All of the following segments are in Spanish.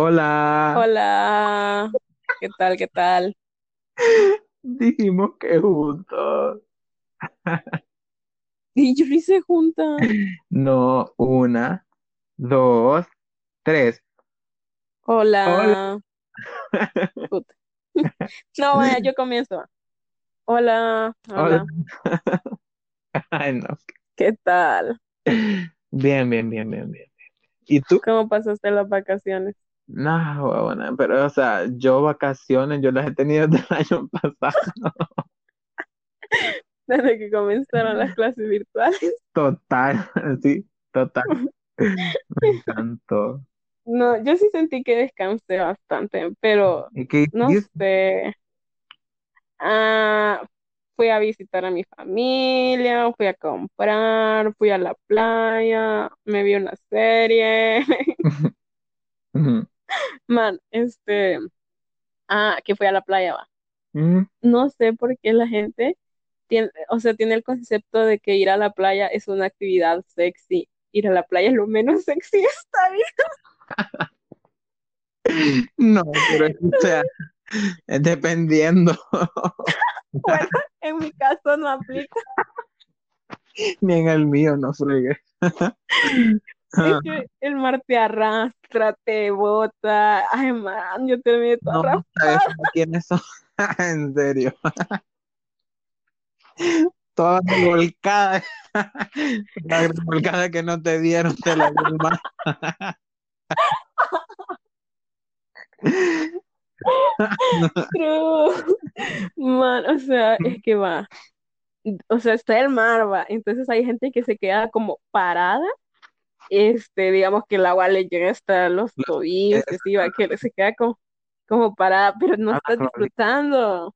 Hola, Hola, ¿qué tal? ¿Qué tal? dijimos que juntos. Y yo hice junta. No, una, dos, tres. Hola. Hola. Puta. No, vaya, yo comienzo. Hola, Hola. hola, Ay, no. ¿qué tal? Bien, bien, bien, bien, bien. ¿Y tú? ¿Cómo pasaste las vacaciones? No, huevona, pero, o sea, yo vacaciones, yo las he tenido desde el año pasado. Desde que comenzaron las clases virtuales. Total, sí, total. Me encantó. No, yo sí sentí que descansé bastante, pero ¿Y qué no sé. Ah, fui a visitar a mi familia, fui a comprar, fui a la playa, me vi una serie. Man, este, ah, que fui a la playa, va. ujú. No sé por qué la gente tiene, o sea, tiene el concepto de que ir a la playa es una actividad sexy. Ir a la playa es lo menos sexy esta vida. No, pero, o sea, es dependiendo. Bueno, en mi caso no aplica. Ni en el mío, no fregues. Es que el mar te arrastra, te bota. Ay, man, yo terminé toda No, ¿sabes raspada. quiénes son? En serio. Todas revolcadas. La revolcada que no te dieron, te la mar. True. Man, o sea, es que va. O sea, está el mar, va. Entonces hay gente que se queda como parada este, digamos que el agua le llega hasta los tobillos, y así va, que se queda como, como parada, pero no A la está disfrutando.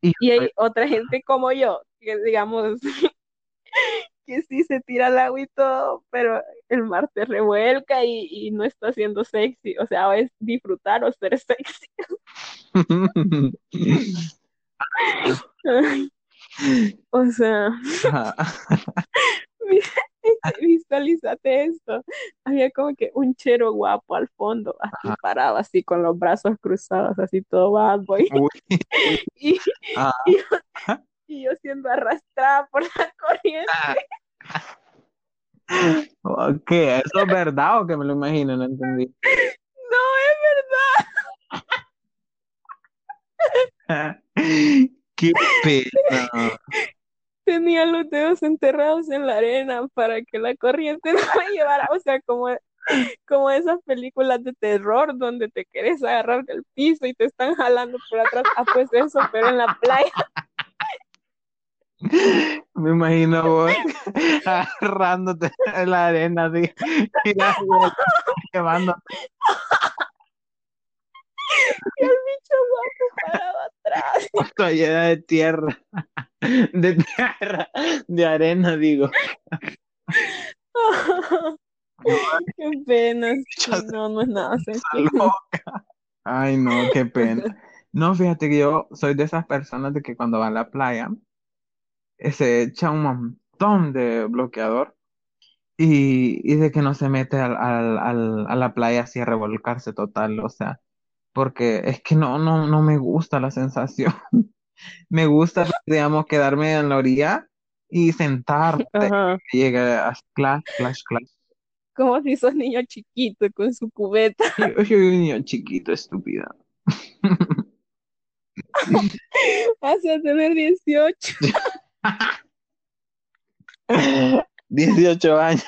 Y Y hay otra gente como yo, que digamos, que sí se tira al agua y todo, pero el mar te revuelca y, y no está siendo sexy, o sea, es disfrutar o ser sexy. O sea, visualízate esto. Había como que un chero guapo al fondo, así Ajá. parado, así con los brazos cruzados, así todo bad boy. Y, ah, y, yo, y yo siendo arrastrada por la corriente. ok, ¿eso es verdad o que me lo imagino? No entendí. No, es verdad. Qué pena. Tenía los dedos enterrados en la arena para que la corriente no me llevara. O sea, como, como esas películas de terror donde te quieres agarrar del piso y te están jalando por atrás. Ah, pues eso, pero en la playa. Me imagino vos agarrándote en la arena así, y llevándote. Y el bicho guapo parado atrás. Llena de tierra, de tierra, de arena, digo. Qué pena. no, no es nada Está sencillo. Ay, no, qué pena. No, fíjate que yo soy de esas personas de que cuando va a la playa eh, se echa un montón de bloqueador y, y de que no se mete al, al- al- a la playa así a revolcarse total, o sea, porque es que no, no, no me gusta la sensación. Me gusta, digamos, quedarme en la orilla y sentarte Ajá. llegue a clash, clash, clash. Como si sos niño chiquito con su cubeta. Yo soy un niño chiquito, estúpida. Vas a tener 18. 18 años.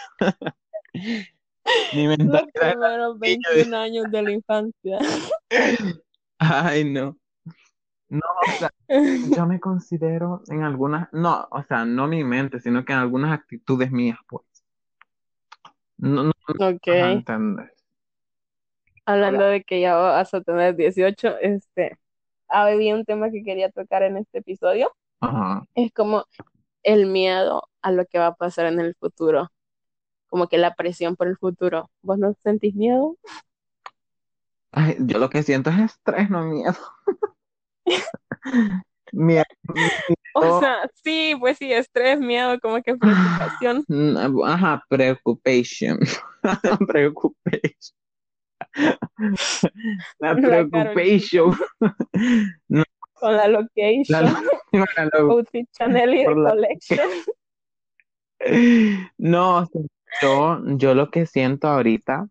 Mi Los mentalidad es primeros niño de- 21 años de la infancia. Ay, no. No, o sea, yo me considero en algunas, no, o sea, no mi mente, sino que en algunas actitudes mías, pues. No, no, Ok. ajá, ¿entendés? Hablando de que ya vas a tener 18, este, había un tema que quería tocar en este episodio. Ajá. Es como el miedo a lo que va a pasar en el futuro. Como que la presión por el futuro. ¿Vos no sentís miedo? Ay, yo lo que siento es estrés, no miedo. Miedo. O sea, sí, pues sí, estrés, miedo, como que preocupación. Mm, Ajá, preoccupation. Preoccupation. La preoccupation. Con la location, La- la- outfit Chanel y collection. No, yo, yo lo que siento ahorita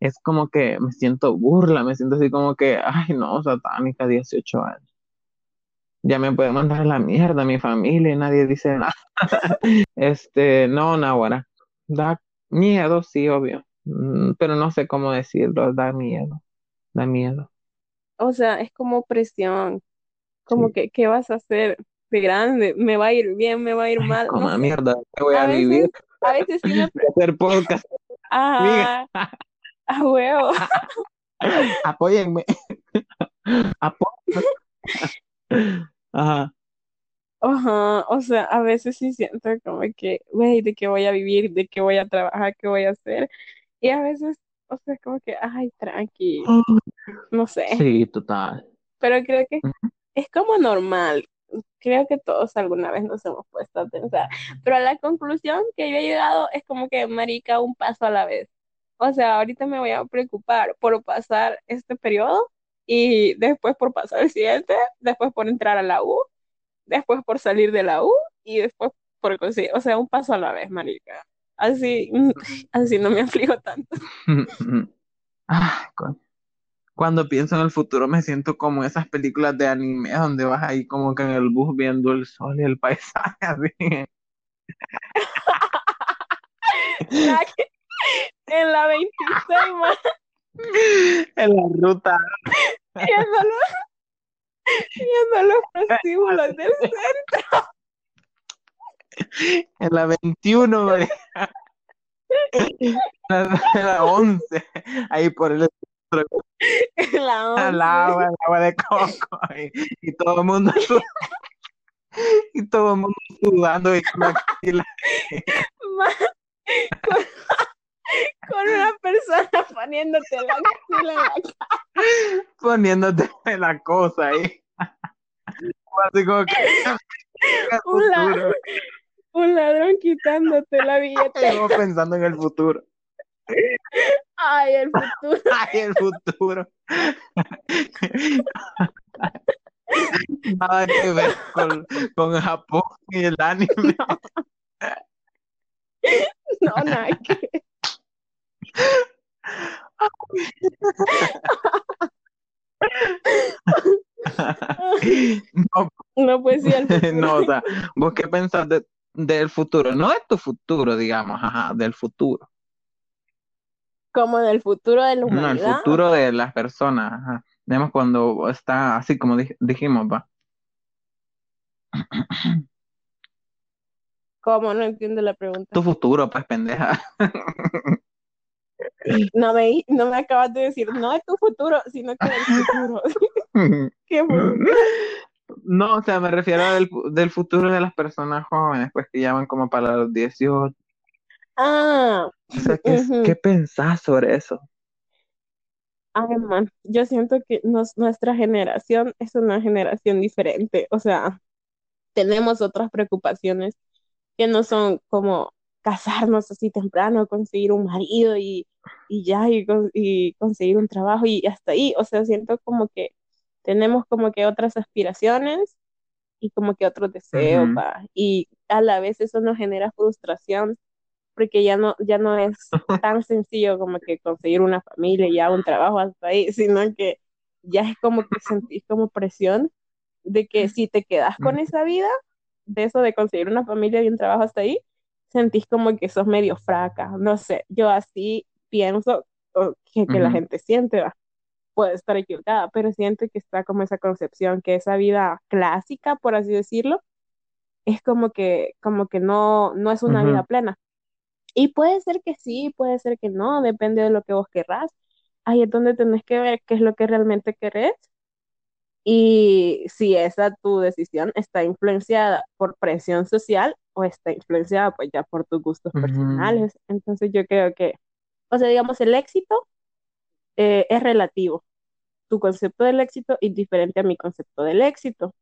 es como que me siento burla, me siento así como que, ay no, satánica, 18 años. Ya me puede mandar a la mierda mi familia y nadie dice nada. Este, no, Nahuara, da miedo, sí, obvio, Mm, pero no sé cómo decirlo, da miedo, da miedo. O sea, es como presión, como Sí. que, ¿qué vas a hacer de grande? ¿Me va a ir bien? ¿Me va a ir Ay, mal? como No sé. mierda, que voy A a vivir, veces, a veces sí me... hacer podcast, Ajá, a huevo. apóyenme, apóyenme. Ajá. Ajá, o sea, a veces sí siento como que, güey, ¿de qué voy a vivir? ¿De qué voy a trabajar? ¿Qué voy a hacer? Y a veces, o sea, como que, ay, tranqui, no sé. Sí, total. Pero creo que es como normal. Creo que todos alguna vez nos hemos puesto a pensar. Pero la conclusión que yo he llegado es como que, marica, un paso a la vez. O sea, ahorita me voy a preocupar por pasar este periodo y después por pasar el siguiente, después por entrar a la U, después por salir de la U y después por conseguir, o sea, un paso a la vez, marica. Así, mm, así no me aflijo tanto. Ah, coño. Cuando pienso en el futuro me siento como esas películas de anime donde vas ahí como que en el bus viendo el sol y el paisaje así. La que- En la 26, man, En la ruta. viendo los, viendo los prostíbulos del centro. En la 21, María. En la 11. Ahí por el En la el 11. agua, el agua de coco. Y, y todo el mundo y todo el mundo sudando y con con, una persona poniéndote la axila en la cara. poniéndote la cosa ahí. Así como que Un, la- futuro. un ladrón quitándote la billetera. vos pensando en el futuro. Ay, el futuro. Ay, el futuro. Nada que ver con, con Japón y el anime. No, nada que- No, No, pues sí, el futuro. no, o sea, vos qué pensás de- del futuro, no de tu futuro, digamos, ajá, del futuro. Como del futuro de la No, el humanidad. futuro de las personas, ajá. Digamos cuando está así como dij- dijimos, va. ¿Cómo? No entiendo la pregunta. Tu futuro, pues pendeja. No me, no me acabas de decir, no de tu futuro, sino que del futuro. ¿Qué futuro? No, o sea, me refiero del, del futuro de las personas jóvenes, pues que llaman como para los 18. Ah, O sea, ¿qué, Ujú. ¿qué pensás sobre eso? ay, man, yo siento que nos- nuestra generación es una generación diferente. O sea, tenemos otras preocupaciones que no son como casarnos así temprano, conseguir un marido y, y ya, y, con- y conseguir un trabajo y hasta ahí. O sea, siento como que tenemos como que otras aspiraciones y como que otros deseos. Y a la vez eso nos genera frustración porque ya no, ya no es tan sencillo como que conseguir una familia y ya un trabajo hasta ahí, sino que ya es como que sentís como presión de que si te quedas con esa vida, de eso de conseguir una familia y un trabajo hasta ahí, sentís como que sos medio fraca, no sé, yo así pienso que, que la Ujú. gente siente, va. Puede estar equivocada, pero siento que está como esa concepción, que esa vida clásica, por así decirlo, es como que, como que no, no es una Ujú. vida plena. Y puede ser que sí, puede ser que no, depende de lo que vos querrás. Ahí es donde tenés que ver qué es lo que realmente querés y si esa tu decisión está influenciada por presión social o está influenciada pues ya por tus gustos personales. Entonces yo creo que, o sea, digamos, el éxito eh, es relativo. Tu concepto del éxito es diferente a mi concepto del éxito.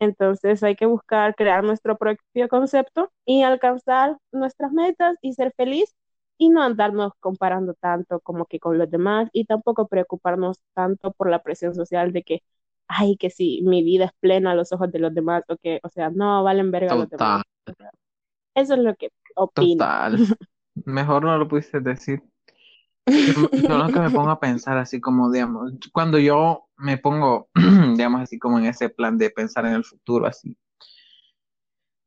Entonces hay que buscar crear nuestro propio concepto y alcanzar nuestras metas y ser feliz y no andarnos comparando tanto como que con los demás y tampoco preocuparnos tanto por la presión social de que, ay, que si mi vida es plena a los ojos de los demás o que, o sea, no valen verga los demás. Total, Eso es lo que opino. total. Mejor no lo pudiste decir. Yo, yo lo que me pongo a pensar así como, digamos, cuando yo me pongo, digamos, así como en ese plan de pensar en el futuro, así.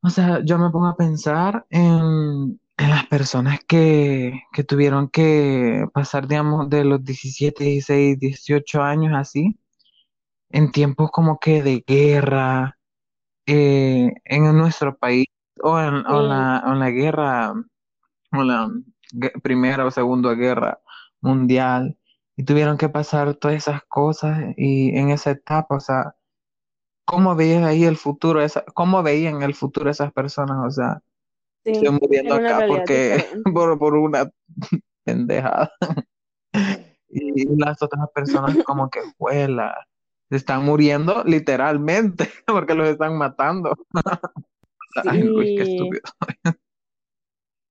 O sea, yo me pongo a pensar en, en las personas que, que tuvieron que pasar, digamos, de los 17, 16, 18 años así, en tiempos como que de guerra, eh, en nuestro país, o en, o la, o en la guerra, o la Primera o Segunda Guerra Mundial, y tuvieron que pasar todas esas cosas, y en esa etapa, o sea, ¿cómo veías ahí el futuro, esa, cómo veían el futuro esas personas? O sea, estoy sí, muriendo era una acá porque, por, por una pendejada. Y las otras personas como que, juela, se están muriendo literalmente porque los están matando. Ay, uy, qué Sí, estúpido.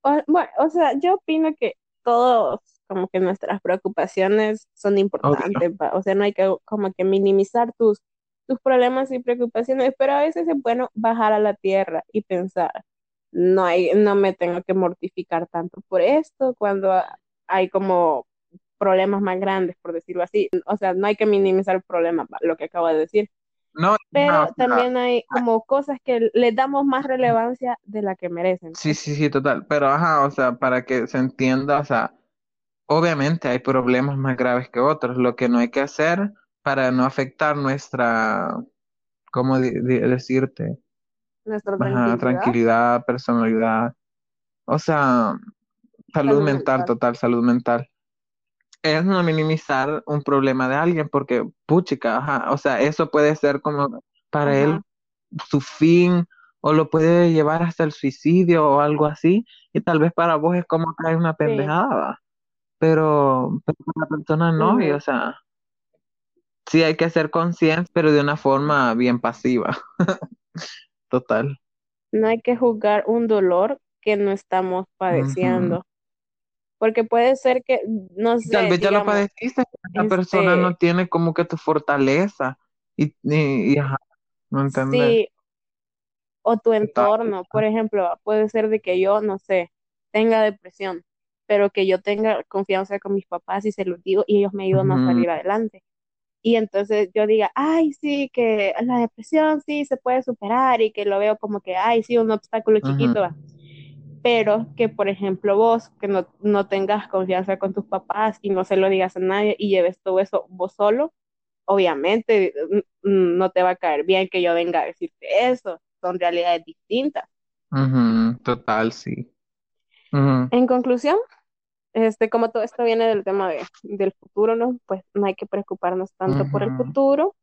o, bueno, o sea, yo opino que todos, como que nuestras preocupaciones son importantes, va, O sea, no hay que como que minimizar tus, tus problemas y preocupaciones, pero a veces es bueno bajar a la tierra y pensar, no hay, no me tengo que mortificar tanto por esto cuando ha- hay como problemas más grandes, por decirlo así. O sea, no hay que minimizar el problema, lo que acabo de decir, No, no, pero sea, también hay como cosas que les damos más relevancia de la que merecen, sí, pues. sí, sí, total. Pero, ajá, o sea, para que se entienda, o sea, obviamente hay problemas más graves que otros. Lo que no hay que hacer para no afectar nuestra, ¿cómo decirte? Nuestra Ajá, tranquilidad, tranquilidad, personalidad. O sea, salud salud mental, mental. total, salud mental. Es no minimizar un problema de alguien porque, puchica, ajá, o sea, eso puede ser como para Ajá, él su fin o lo puede llevar hasta el suicidio o algo así y tal vez para vos es como que hay una pendejada. Pero, pero para la persona no, y o sea, sí hay que ser consciente, pero de una forma bien pasiva, total. No hay que juzgar un dolor que no estamos padeciendo, porque puede ser que, no Y tal sé, vez ya lo padeciste, pero persona no este, tiene como que tu fortaleza y, y, y ajá, ¿me entiendes? sí, o tu entorno, por ejemplo, puede ser de que yo, no sé, tenga depresión, pero que yo tenga confianza con mis papás y se los digo y ellos me ayudan a Ujú, salir adelante. Y entonces yo diga, ay, sí, que la depresión sí se puede superar y que lo veo como que, ay, sí, un obstáculo ujú, chiquito, va. pero que, por ejemplo, vos, que no, no tengas confianza con tus papás y no se lo digas a nadie y lleves todo eso vos solo, obviamente no te va a caer bien que yo venga a decirte eso, son realidades distintas. ujú, total, sí. Ujú, En conclusión, este, como todo esto viene del tema de, del futuro, ¿no? Pues no hay que preocuparnos tanto por el futuro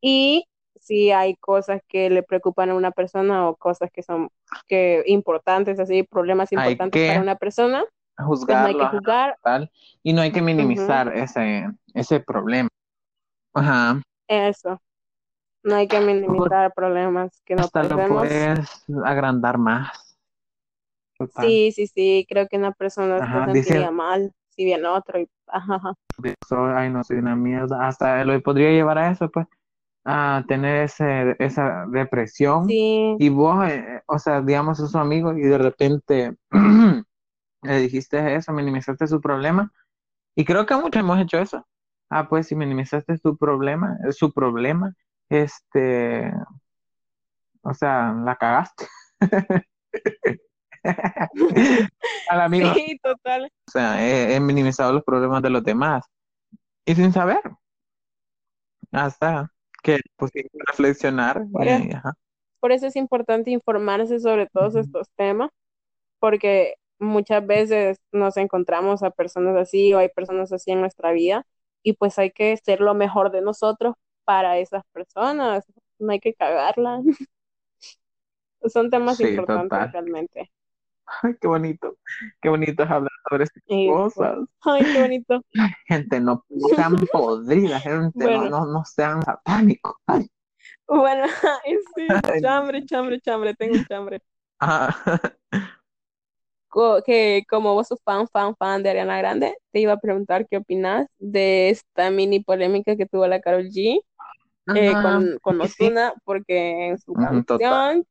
y si hay cosas que le preocupan a una persona o cosas que son que importantes, así, problemas importantes para una persona, pues no hay que juzgar. y no hay que minimizar ese, ese problema. Ajá. eso, no hay que Porque minimizar problemas que no hasta lo puedes agrandar más, total. Sí, sí, sí, creo que una persona se Ajá, sentiría diciendo, mal si viene otro y, ajá, ajá. ay, no soy una mierda, hasta lo podría llevar a eso, pues, a tener ese, esa depresión, Sí, y vos, eh, o sea, digamos, sos su amigo y de repente le dijiste eso, minimizaste su problema, y creo que muchos hemos hecho eso. Ah, pues si minimizaste tu problema, eh, su problema, este, o sea, la cagaste. Al amigo, o sí, total. sea, he, he minimizado los problemas de los demás y sin saber, hasta que pues reflexionar Por, y ajá. por eso es importante informarse sobre todos estos temas, porque muchas veces nos encontramos a personas así o hay personas así en nuestra vida y pues hay que ser lo mejor de nosotros para esas personas, no hay que cagarla. Son temas Sí, importantes total. realmente. Ay, qué bonito, qué bonito es hablar sobre estas pues, cosas. ay, qué bonito. Gente, no, no sean podridas, gente, no, Bueno, no, no sean satánicos. Ay, bueno, ay, sí, chambre, chambre, chambre, tengo un chambre. ah, co- que como vos sos fan, fan, fan de Ariana Grande, te iba a preguntar qué opinas de esta mini polémica que tuvo la Karol G eh, con, con sí, sí. Ozuna, porque en su Ujú, total. canción,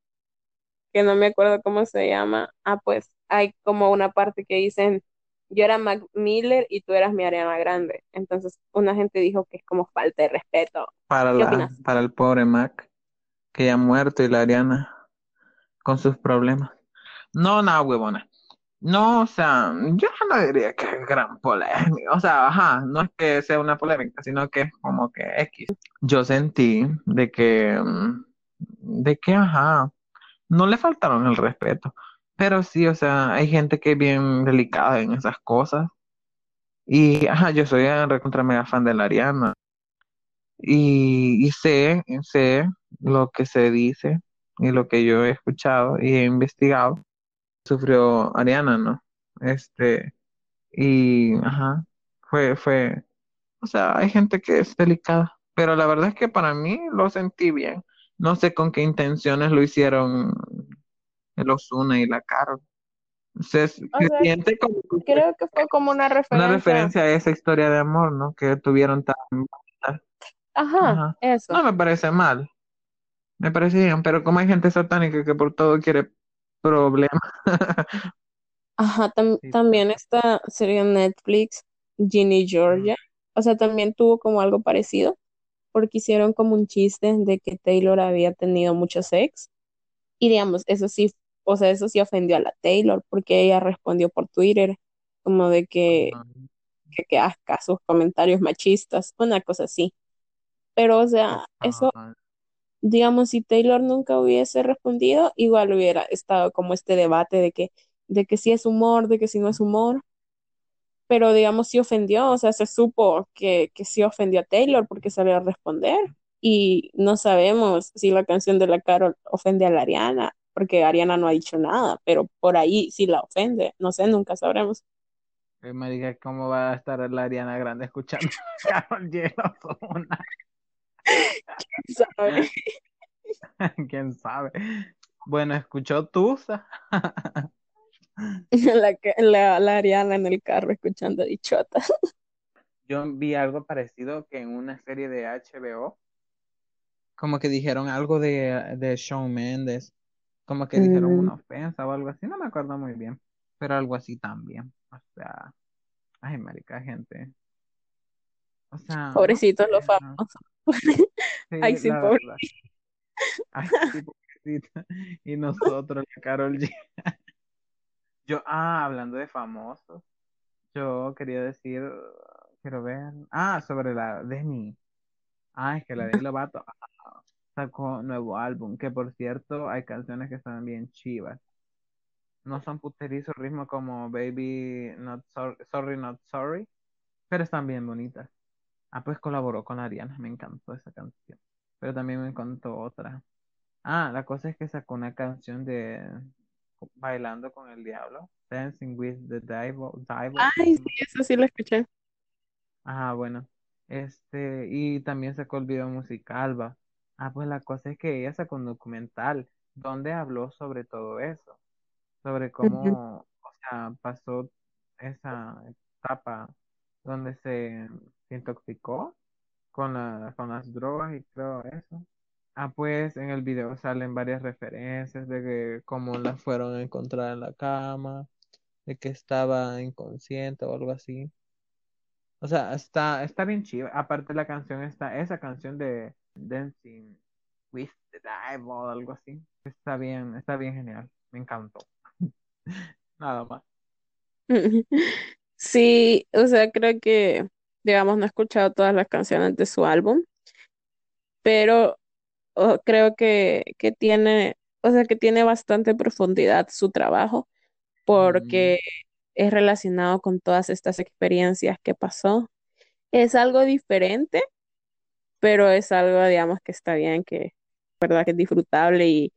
que no me acuerdo cómo se llama, ah, pues hay como una parte que dicen, yo era Mac Miller y tú eras mi Ariana Grande. Entonces, una gente dijo que es como falta de respeto. Para ¿Qué la, para el pobre Mac, que ya ha muerto, y la Ariana con sus problemas. No, nada, huevona. No, o sea, yo no diría que es gran polémica. O sea, ajá, no es que sea una polémica, sino que es como que X. Yo sentí de que, mm, de que, ajá, no le faltaron el respeto. Pero sí, o sea, hay gente que es bien delicada en esas cosas. Y, ajá, yo soy recontra mega fan de la Ariana. Y, y sé, sé lo que se dice y lo que yo he escuchado y he investigado. Sufrió Ariana, ¿no? Este, y, ajá, fue, fue, o sea, hay gente que es delicada, pero la verdad es que para mí lo sentí bien. No sé con qué intenciones lo hicieron el Ozuna y la Karol. Se, se O sea, siente como creo que fue como una una referencia. referencia a esa historia de amor, ¿no? Que tuvieron tan... Ajá, Ajá. eso. No me parece mal, me parece bien, pero como hay gente satánica que por todo quiere problemas. Ajá, tam- Sí, también esta serie en Netflix, Ginny. Georgia. O sea, también tuvo como algo parecido, porque hicieron como un chiste de que Taylor había tenido muchos ex. Y digamos, eso sí, o sea, eso sí ofendió a la Taylor, porque ella respondió por Twitter, como de que, que, que asca sus comentarios machistas, una cosa así. Pero, o sea, eso, digamos, si Taylor nunca hubiese respondido, igual hubiera estado como este debate de que, de que si es humor, de que si no es humor. Pero, digamos, sí ofendió, o sea, se supo que, que sí ofendió a Taylor porque salió a responder. Y no sabemos si la canción de la Carol ofende a la Ariana, porque Ariana no ha dicho nada, pero por ahí sí la ofende. No sé, nunca sabremos. Me diga cómo va a estar la Ariana Grande escuchando a G. Ozuna. ¿Sabe? ¿Quién sabe? Bueno, escuchó Tusa. La, la, la Ariana en el carro escuchando dichota. Yo vi algo parecido que en una serie de HBO, como que dijeron algo de, de Shawn Mendes, como que dijeron Mm, una ofensa o algo así, no me acuerdo muy bien, pero algo así también. O sea, ay, marica, gente. O sea, no pobrecitos los famosos. Sí, Ay, sí, pobre. Ay, sí, pobrecita. Y nosotros, la Karol G. Yo, ah, hablando de famosos, yo quería decir, quiero ver, ah, sobre la Demi. Ah, es que la Demi Lovato ah, sacó nuevo álbum, que por cierto hay canciones que están bien chivas. No son puterizos ritmo como Baby Not Sorry, Sorry Not Sorry, pero están bien bonitas. Ah, pues colaboró con Ariana, me encantó esa canción. Pero también me encantó otra. Ah, la cosa es que sacó una canción de Bailando con el Diablo, Dancing with the Devil. Ay, sí, eso sí lo escuché. Ah, bueno. Este, y también sacó el video musical, va. Ah, pues la cosa es que ella sacó un documental donde habló sobre todo eso, sobre cómo, o sea, pasó esa etapa donde se, se intoxicó con la, con las drogas y creo eso. Ah, pues en el video salen varias referencias de que cómo la fueron a encontrar en la cama, de que estaba inconsciente o algo así. O sea, está, está bien chido. Aparte la canción está, esa canción de Dancing with the Devil o algo así. Está bien, está bien genial. Me encantó. Nada más. Sí, o sea, creo que, digamos, no he escuchado todas las canciones de su álbum, pero oh, creo que, que tiene, o sea, que tiene bastante profundidad su trabajo, Ujú. porque es relacionado con todas estas experiencias que pasó. Es algo diferente, pero es algo, digamos, que está bien, que, verdad, que es disfrutable y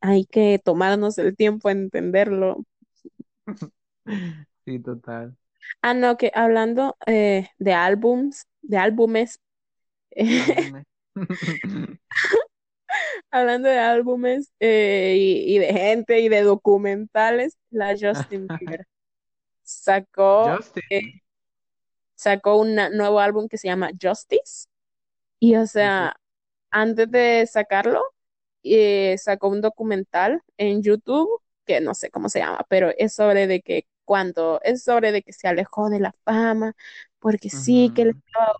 hay que tomarnos el tiempo en entenderlo. Sí, total. Ah, no, que hablando eh, de álbums, de álbumes, Álbumes. hablando de álbumes eh, y, y de gente y de documentales, la Justin Bieber sacó, eh, sacó un nuevo álbum que se llama Justice. Y o sea, antes de sacarlo, eh, sacó un documental en YouTube, que no sé cómo se llama, pero es sobre de que cuando, es sobre de que se alejó de la fama, porque sí, que Ujú. estaba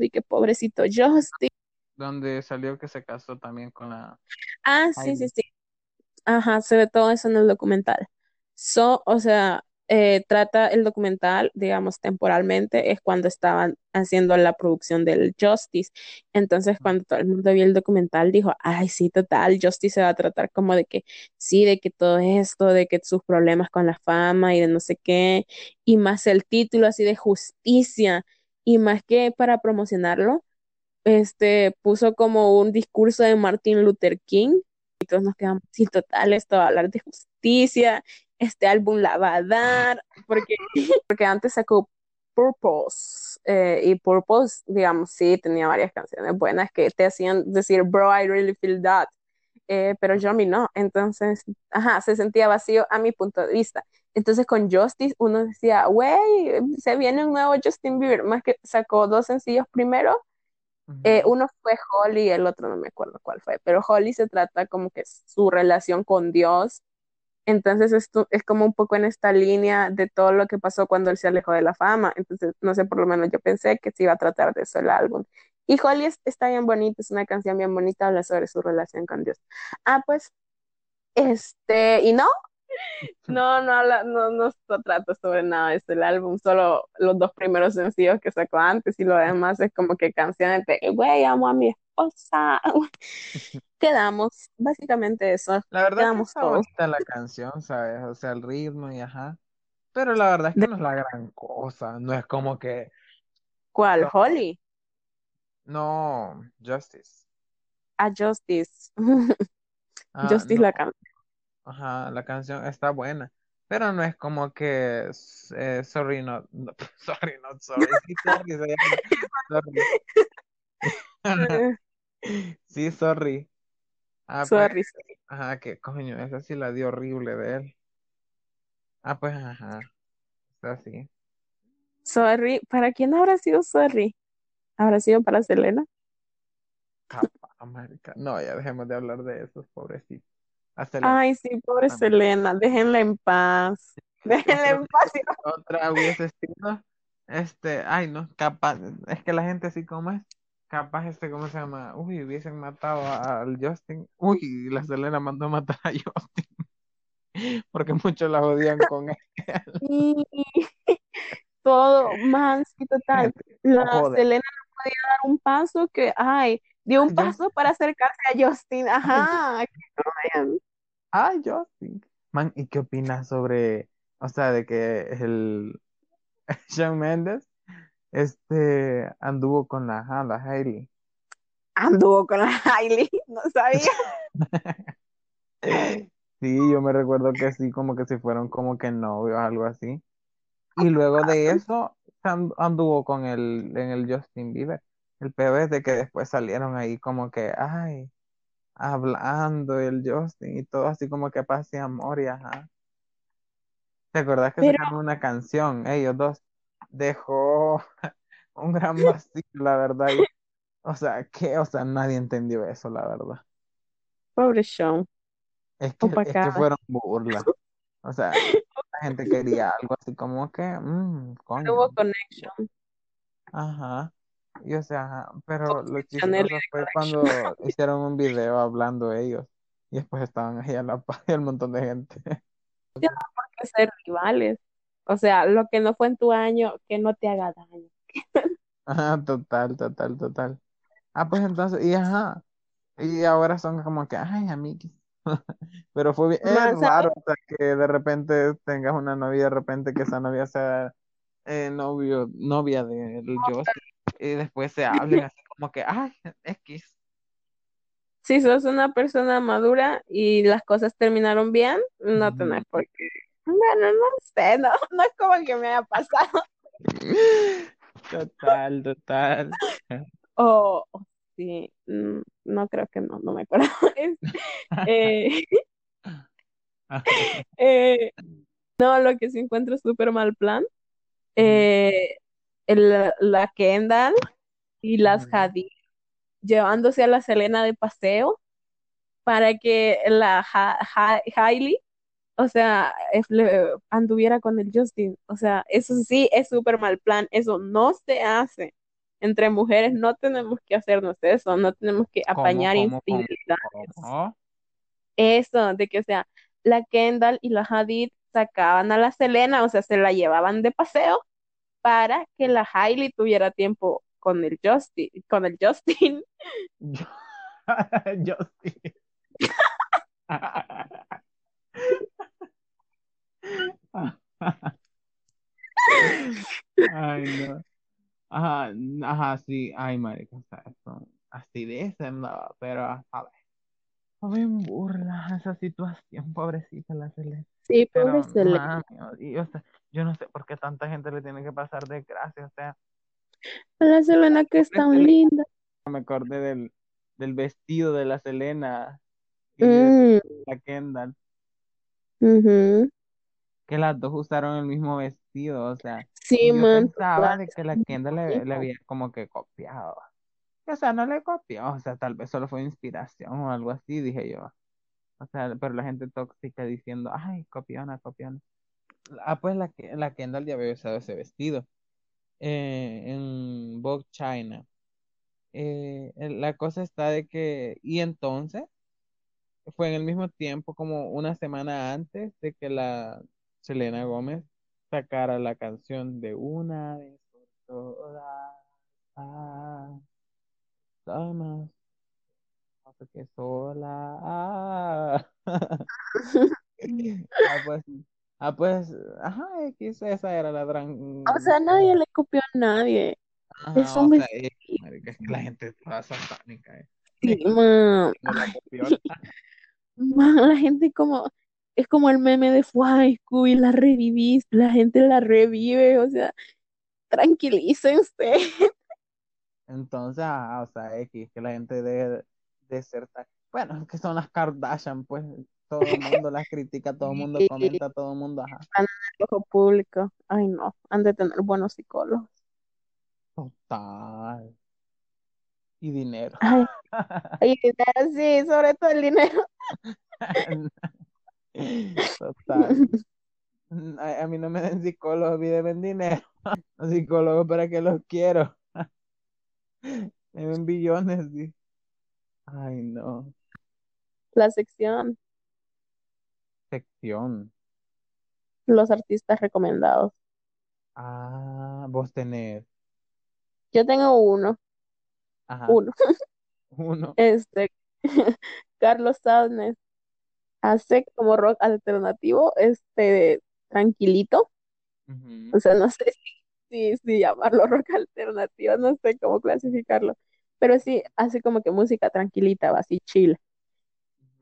y que pobrecito Justin. Donde salió que se casó también con la Ah, sí, sí, sí. Ajá, se ve todo eso en el documental. So, o sea, eh, trata el documental, digamos, temporalmente, es cuando estaban haciendo la producción del Justice. Entonces, cuando todo el mundo vio el documental, dijo, ay, sí, total, Justice se va a tratar como de que, sí, de que todo esto, de que sus problemas con la fama y de no sé qué, y más el título así de justicia, y más que para promocionarlo, este, puso como un discurso de Martin Luther King y todos nos quedamos, sí, total, esto va a hablar de justicia, este álbum la va a dar, porque, porque antes sacó Purpose, eh, y Purpose, digamos, sí, tenía varias canciones buenas que te hacían decir, bro, I really feel that, eh, pero yo no, entonces, ajá, se sentía vacío a mi punto de vista. Entonces con Justice uno decía, güey, se viene un nuevo Justin Bieber, más que sacó dos sencillos primero eh, uno fue Holly el otro no me acuerdo cuál fue, pero Holly se trata como que su relación con Dios. Entonces esto es como un poco en esta línea de todo lo que pasó cuando él se alejó de la fama. Entonces, no sé, por lo menos yo pensé que se iba a tratar de eso el álbum. Y Holly es- está bien bonita, es una canción bien bonita, habla sobre su relación con Dios. Ah, pues, este, y no, no, no habla, no, no se trata sobre nada de este el álbum, solo los dos primeros sencillos que sacó antes y lo demás es como que canciones de, güey, amo a mi esposa. Quedamos, básicamente eso, La verdad que quedamos está todos. bonita la canción, ¿sabes? O sea, el ritmo y ajá. Pero la verdad es que ¿De no es la gran cosa. No es como que. cuál? Holly, No, Justice. a Justice. Ah, Justice no. la canta. Ajá, la canción está buena. Pero no es como que. eh, sorry, not. no, sorry, not sorry. Sí, sorry, se llama. Sorry. Sí, sorry. Ah, pues. Sorry, sorry. Ajá, que coño, esa sí la dio horrible de él. Ah, pues ajá, está así. Sorry, ¿para quién habrá sido Sorry? ¿Habrá sido para Selena? Marica. No, ya dejemos de hablar de esos pobrecitos. Hasta la Ay, sí, pobre Selena, déjenla en paz. Déjenla en paz. otra hubiese sido, este, ay no, capaz, es que la gente así como es, capaz este, ¿cómo se llama? Uy, hubiesen matado al Justin. Uy, la Selena mandó a matar a Justin, porque muchos la odian con él. Y todo, man, sí, total. La joder. Selena no podía dar un paso que, ay, dio un paso para acercarse a Justin. Ajá. Ay, Justin. Man, ¿y qué opinas sobre, o sea, de que el Shawn Mendes, este, anduvo con la, ajá, la Hailey? Anduvo con la Hailey, no sabía. Sí, yo me recuerdo que sí, como que se fueron como que novios, algo así. Y luego de eso anduvo con el, en el Justin Bieber. El peor es de que después salieron ahí como que, ay, hablando el Justin y todo así como que paz y amor y ajá. ¿Te acordás que Pero, sacaron una canción, ellos dos? Dejó un gran vacío, la verdad. y- o sea, que, o sea, nadie entendió eso, la verdad. pobre Sean, Es que, es que fueron burlas. O sea, la gente quería algo así como que, mmm, No hubo coño. connection. Ajá. Y o sea, ajá, pero lo chistoso de fue cuando hicieron un video hablando ellos y después estaban ahí a la par y el montón de gente. Ya no por qué ser rivales. O sea, lo que no fue en tu año, que no te haga daño. Ajá, total, total, total. Ah, pues entonces, y ajá, y ahora son como que, ay, amiguis. Pero fue bien, es raro, ahora, o sea, que de repente tengas una novia, de repente que esa novia sea eh, novio, novia del Justin, y después se hablen así como que, ay, X. si sos una persona madura y las cosas terminaron bien, no tenés por qué. Bueno, no sé, no, no es como que me haya pasado. Total, total. O, o sí, mm, no creo que no, no me acuerdo. Eh, eh, no, lo que sí encuentro súper mal plan, eh, el- la Kendall y las. Hadid llevándose a la Selena de paseo para que la Ha- Ha- Hailey, o sea, anduviera con el Justin. O sea, eso sí es súper mal plan, eso no se hace. Entre mujeres no tenemos que hacernos eso, no tenemos que ¿Cómo, apañar infidelidades. Eso, de que, o sea, la Kendall y la Hadid sacaban a la Selena, o sea, se la llevaban de paseo para que la Hailey tuviera tiempo con el Justin, con el Justin. Sí. Ay, no. Ajá, ajá, sí. Ay, marica, así dicen, no, pero, a ver, no me burla esa situación, pobrecita la Celeste. Sí, pobre Pero, Selena. mami, y, o sea, yo no sé por qué tanta gente le tiene que pasar desgracia, o sea, La Selena que es tan linda. me acordé del, del vestido de la Selena y de Mm, la Kendall. ujú. que las dos usaron el mismo vestido, o sea, Sí, yo man, pensaba de que la Kendall le, le había como que copiado. O sea, no le copió, o sea, tal vez solo fue inspiración o algo así, dije yo. O sea, pero la gente tóxica diciendo, ay, copiona, copiona. Ah, pues la, que- la Kendall ya había usado ese vestido eh, en Vogue China. Eh, la cosa está de que, y entonces fue en el mismo tiempo, como una semana antes de que la Selena Gómez sacara la canción de una vez por todas. Ah, somos no sé qué sola. Ah. Ah, pues, ah, pues, ajá, X, esa era la O gran. sea, nadie le copió a nadie. Es o un sea, eh, marica, es que la gente toda satánica, eh. Sí, man. No la gente como, es como el meme de Fue Scooby, la revivís, la gente la revive, o sea, tranquilícense. Entonces, ajá, o sea, X, que la gente debe de ser tan... Bueno, que son las Kardashian, pues todo el mundo las critica, todo el mundo Y comenta, todo el mundo, ajá. están en el ojo público. Ay, no, han de tener buenos psicólogos. Total. Y dinero. Ay, ay, sí, sobre todo el dinero. Total. A, a mí no me den psicólogos, pídeme dinero. Los psicólogos, ¿para qué los quiero? Me den billones, sí. Ay, no. La sección, Sección. los artistas recomendados. Ah, vos tenés. Yo tengo uno, Ajá, uno, uno. este, Carlos Sáenz hace como rock alternativo, este, tranquilito, o sea, no sé si, si llamarlo rock alternativo, no sé cómo clasificarlo, pero sí, hace como que música tranquilita, va así chill.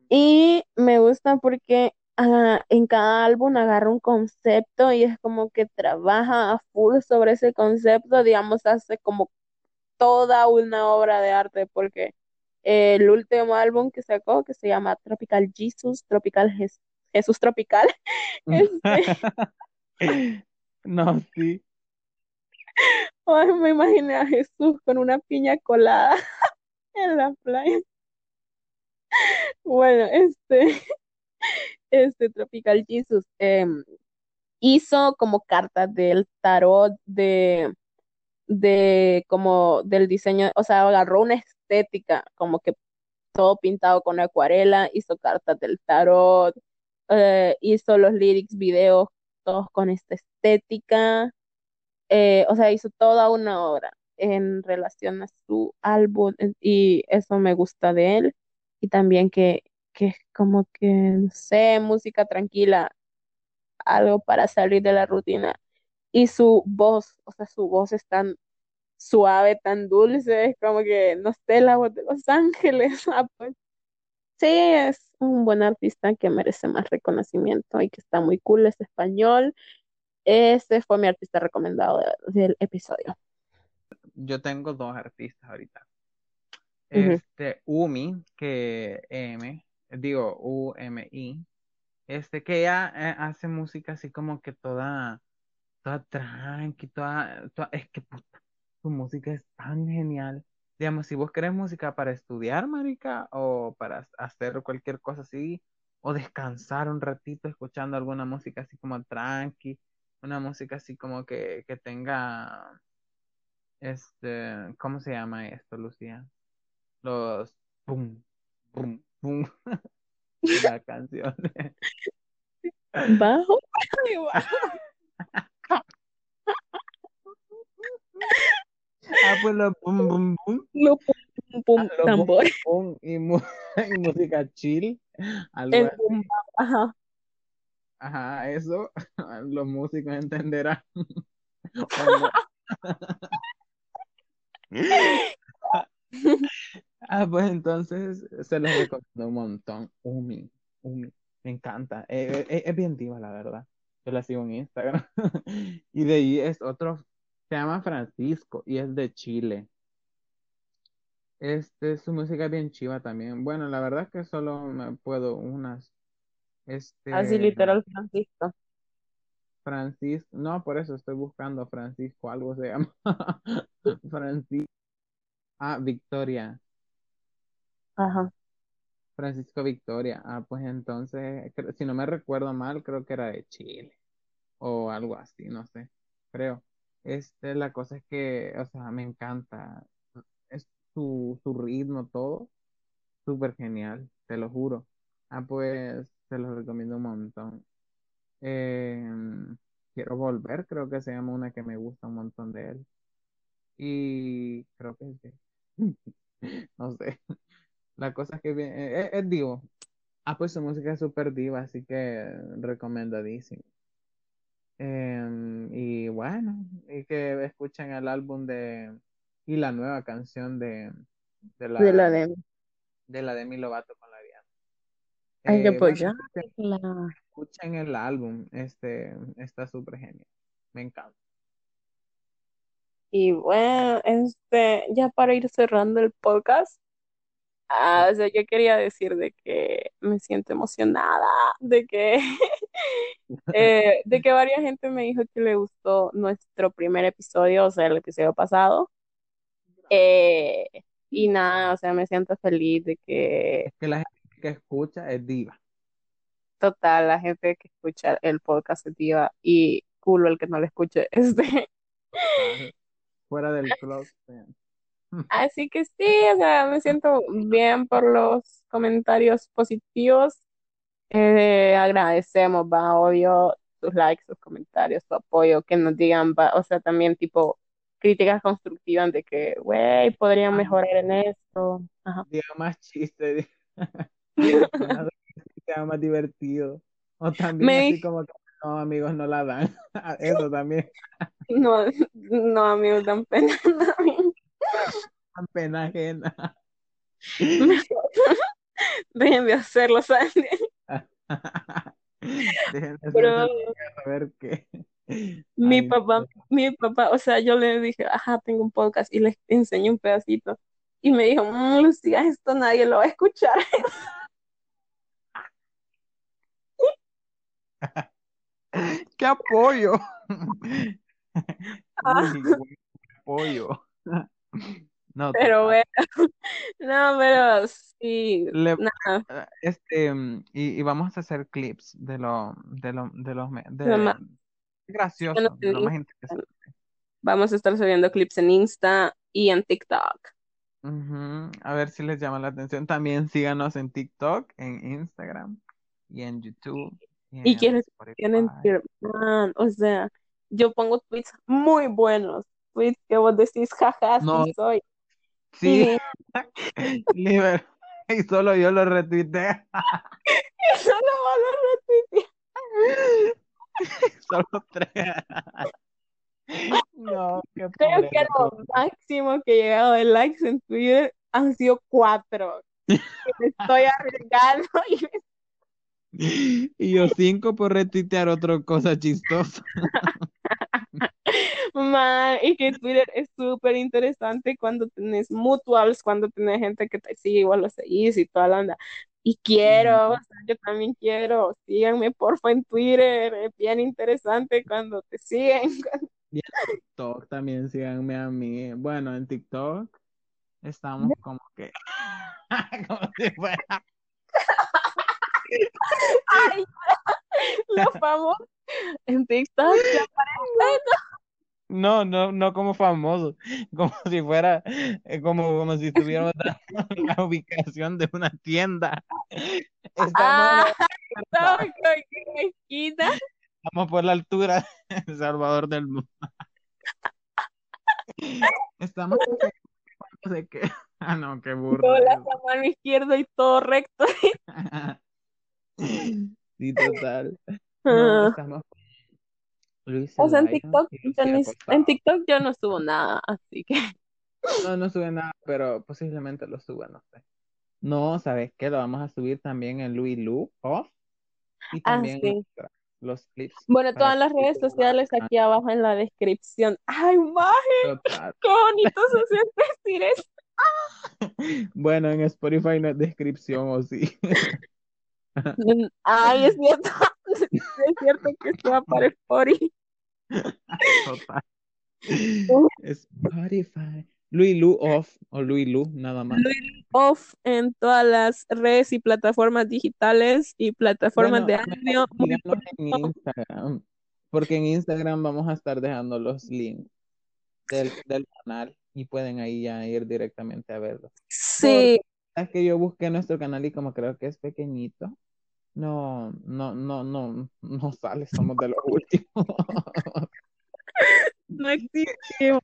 Y me gusta porque ah, en cada álbum agarra un concepto y es como que trabaja a full sobre ese concepto, digamos, hace como toda una obra de arte, porque el último álbum que sacó, que se llama Tropical Jesus, Tropical Jes- Jesús Tropical, este, No, sí. ay, me imaginé a Jesús con una piña colada en la playa. Bueno, este, este Tropical Jesus em, hizo como cartas del tarot de, de como del diseño, o sea, agarró una estética como que todo pintado con acuarela, hizo cartas del tarot, eh, hizo los lyrics, videos, todos con esta estética, eh, o sea, hizo toda una obra en relación a su álbum y eso me gusta de él y también que, que es como que, no sé, música tranquila, algo para salir de la rutina y su voz, o sea, su voz es tan suave, tan dulce, es como que, no sé, la voz de Los Ángeles, ah, pues Sí, es un buen artista que merece más reconocimiento y que está muy cool, es español. Ese fue mi artista recomendado de- del episodio. Yo tengo dos artistas ahorita. Este, Umi, que M, digo U-M-I, este, que ella eh, hace música así como que toda, toda tranqui, toda, toda- es que puta, su música es tan genial. Digamos, si vos querés música para estudiar, marica, o para hacer cualquier cosa así, o descansar un ratito escuchando alguna música así como tranqui, una música así como que, que tenga, este, ¿cómo se llama esto, Lucía? Los pum de la canción. Bajo. Ah, pues los pum, pum, pum. Lo pum, pum, pum, Ah, los tambor. pum y, mu- y música chill. Algo El bum, ajá. Ajá, eso los músicos entenderán. Ah, pues entonces se los recomiendo un montón. Umi, Umi, me encanta. Eh, eh, es bien diva, la verdad. Yo la sigo en Instagram. Y de ahí es otro, se llama Francisco y es de Chile. Este, su música es bien chiva también. Bueno, la verdad es que solo me puedo unas. Así Este, literal, Francisco. Francisco, no, por eso estoy buscando Francisco, algo se llama. Francisco. Ah, Victoria. Ajá. Francisco Victoria. Ah, pues entonces, si no me recuerdo mal, creo que era de Chile o algo así, no sé, creo. Este, la cosa es que, o sea, me encanta. Es su, su ritmo, todo, súper genial, te lo juro. Ah, pues, te lo recomiendo un montón. Em, quiero volver, creo que se llama una que me gusta un montón de él. Y creo que es de- no sé. La cosa es que bien- es, es divo. Ah, pues su música es súper diva, así que recomendadísimo. Em, y bueno, y que escuchen el álbum de y la nueva canción de, de De la de. de la Demi Lovato con la Diana. Hay que Eh, bueno, escuchen, apoyarla. escuchen el álbum, este está súper genial. Me encanta. Y bueno, este, ya para ir cerrando el podcast, ah, o sea, yo quería decir de que me siento emocionada, de que, eh, de que varias gente me dijo que le gustó nuestro primer episodio, o sea, el episodio pasado. Eh, y nada, o sea, me siento feliz de que Es que la gente que escucha es diva. total la gente que escucha el podcast es diva y culo el que no lo escuche. Este. Fuera del club. Así que sí, o sea, me siento bien por los comentarios positivos. Eh, agradecemos, va, obvio, sus likes, sus comentarios, su apoyo, que nos digan, va, o sea, también tipo críticas constructivas de que, güey, podrían Ah, mejorar en esto. Ajá. diga más chistes. Diga más divertido. O también Me así como que no, amigos, no la dan. Eso también. no, no, amigos, dan pena. Dan pena ajena. Dejen de hacerlo, ¿saben? Dejen de Pero ver qué. mi Ay, papá, no. mi papá, o sea, yo le dije, ajá, tengo un podcast y les enseñé un pedacito. Y me dijo, "Mm, Lucía, esto nadie lo va a escuchar. ¡Qué apoyo! Ah, buen apoyo. No, pero bueno, no, pero sí, Le- nada, este, y, y vamos a hacer clips de lo, de lo, de los, me- lo más- de gracioso, de en lo más interesante. Vamos a estar subiendo clips en Insta y en TikTok. Ujú, A ver si les llama la atención. También síganos en TikTok, en Instagram y en YouTube y Y en quiero que que, man, o sea, yo pongo tweets muy buenos, tweets que vos decís, jaja, No, sí soy. sí, Y Liber, y solo yo lo retuiteé. eso no va a retuitear. Solo tres. No, qué Creo pobre que lo máximo que he llegado de likes en Twitter han sido cuatro. Me estoy arriesgando y Y yo cinco por retuitear otra cosa chistosa. Ma, y que Twitter es súper interesante cuando tenés mutuals, cuando tenés gente que te sigue, igual lo seguís y toda la onda. Y quiero, o sea, yo también quiero, síganme porfa en Twitter, es bien interesante cuando te siguen. Y en TikTok también síganme a mí. Bueno, en TikTok estamos como que, como si fuera, Ay, los famosos en TikTok ya no, no, no como famosos, como si fuera, eh, como, como si estuviéramos dando la ubicación de una tienda. Estamos, Ah, TikTok, en la esquina. estamos por la altura de Salvador del Mundo. Estamos no sé qué. Ah, no, qué burro. Con la mano izquierda y todo recto. Sí, total. No, Ah, estamos Luis O sea, en TikTok, yo ni- en TikTok yo no subo nada, así que No, no sube nada, pero posiblemente lo suba, no sé. No, ¿sabes qué? Lo vamos a subir también en Louis Lu Off y Ah, también sí. los clips Bueno, todas las redes sociales aquí abajo en la descripción. Ay, maje, qué bonito se siente decir eso. Bueno, en Spotify no es descripción, o sí. Mm, Ay, es cierto. Es cierto que esto va para Spotify. Total. Spotify. Louis Lu Off o Louis Lu, nada más. Off en todas las redes y plataformas digitales y plataformas Bueno, de audio. En Instagram, porque en Instagram vamos a estar dejando los links del, del canal y pueden ahí ya ir directamente a verlo. Sí, Es que yo busqué nuestro canal y como creo que es pequeñito, no, no, no, no, no sale, somos de los últimos. no existe.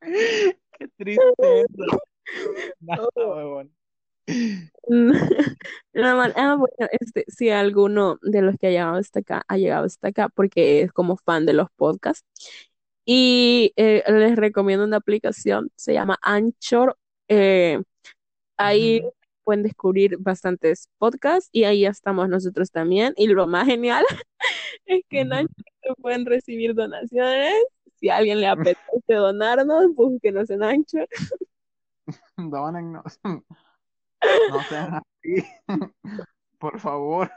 Qué tristeza. Nada. No, man, ah, bueno, este, si alguno de los que ha llegado hasta acá ha llegado hasta acá porque es como fan de los podcasts y eh, les recomiendo una aplicación, se llama Anchor, eh, ahí. Pueden descubrir bastantes podcasts y ahí estamos nosotros también y lo más genial es que en. Anchor se pueden recibir donaciones, si a alguien le apetece donarnos, búsquenos en Anchor. Dónennos. No sean así. Por favor.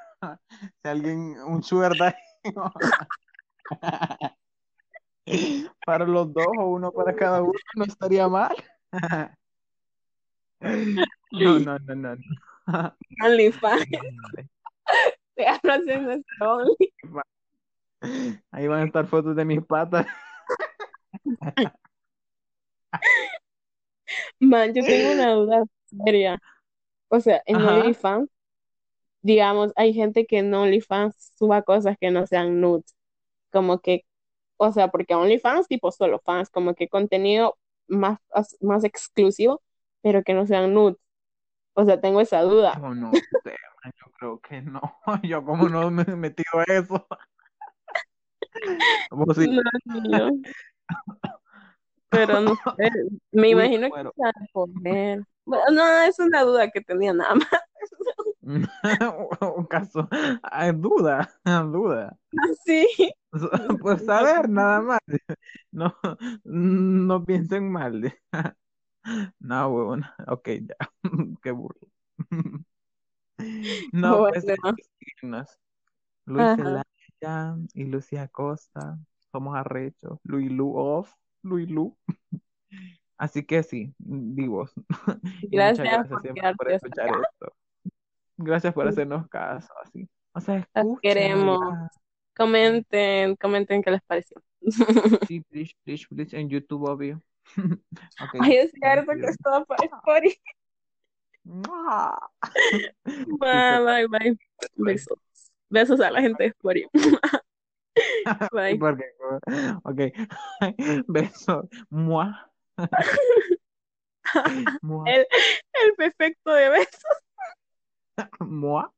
Si alguien, un sugar. Para los dos o uno para cada uno no estaría mal. No, no, no, no. no. OnlyFans, te nuestro Only. Ahí van a estar fotos de mis patas. Man, yo tengo una duda seria. O sea, en Ajá. OnlyFans, digamos, hay gente que en OnlyFans suba cosas que no sean nudes. Como que, o sea, porque OnlyFans, tipo solo fans, como que contenido más, más exclusivo, pero que no sean nudes. O sea, tengo esa duda. Yo no yo creo que no. Yo como no me he metido a eso. Si No. Pero no sé, me Uy, imagino que se poner. Bueno, no, es una duda que tenía nada más. un caso, hay duda, duda. Sí. Pues saber nada más. No, no piensen mal. No, huevón. Ok, ya. Qué burro. No, pues Bueno. síguenos. Luis Ajá. Zelaya y Lucía Acosta. Somos arrechos. Luis Lu off. Luis Lu. Así que sí, vivos. Gracias gracias por siempre por escuchar acá. esto. Gracias por hacernos caso, así. O sea, Los escúchenos queremos. ya. Comenten, comenten qué les pareció. Sí, please, please, please, en YouTube, obvio. Ok, Ay, es cierto que va para Spotify. Bye, bye, bye. Besos. Besos a la gente de Spotify. Bye. Porque, ok, beso, mua, mua, El, el perfecto de besos. mua,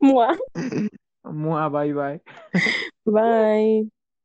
Mua. mua, bye bye. Bye.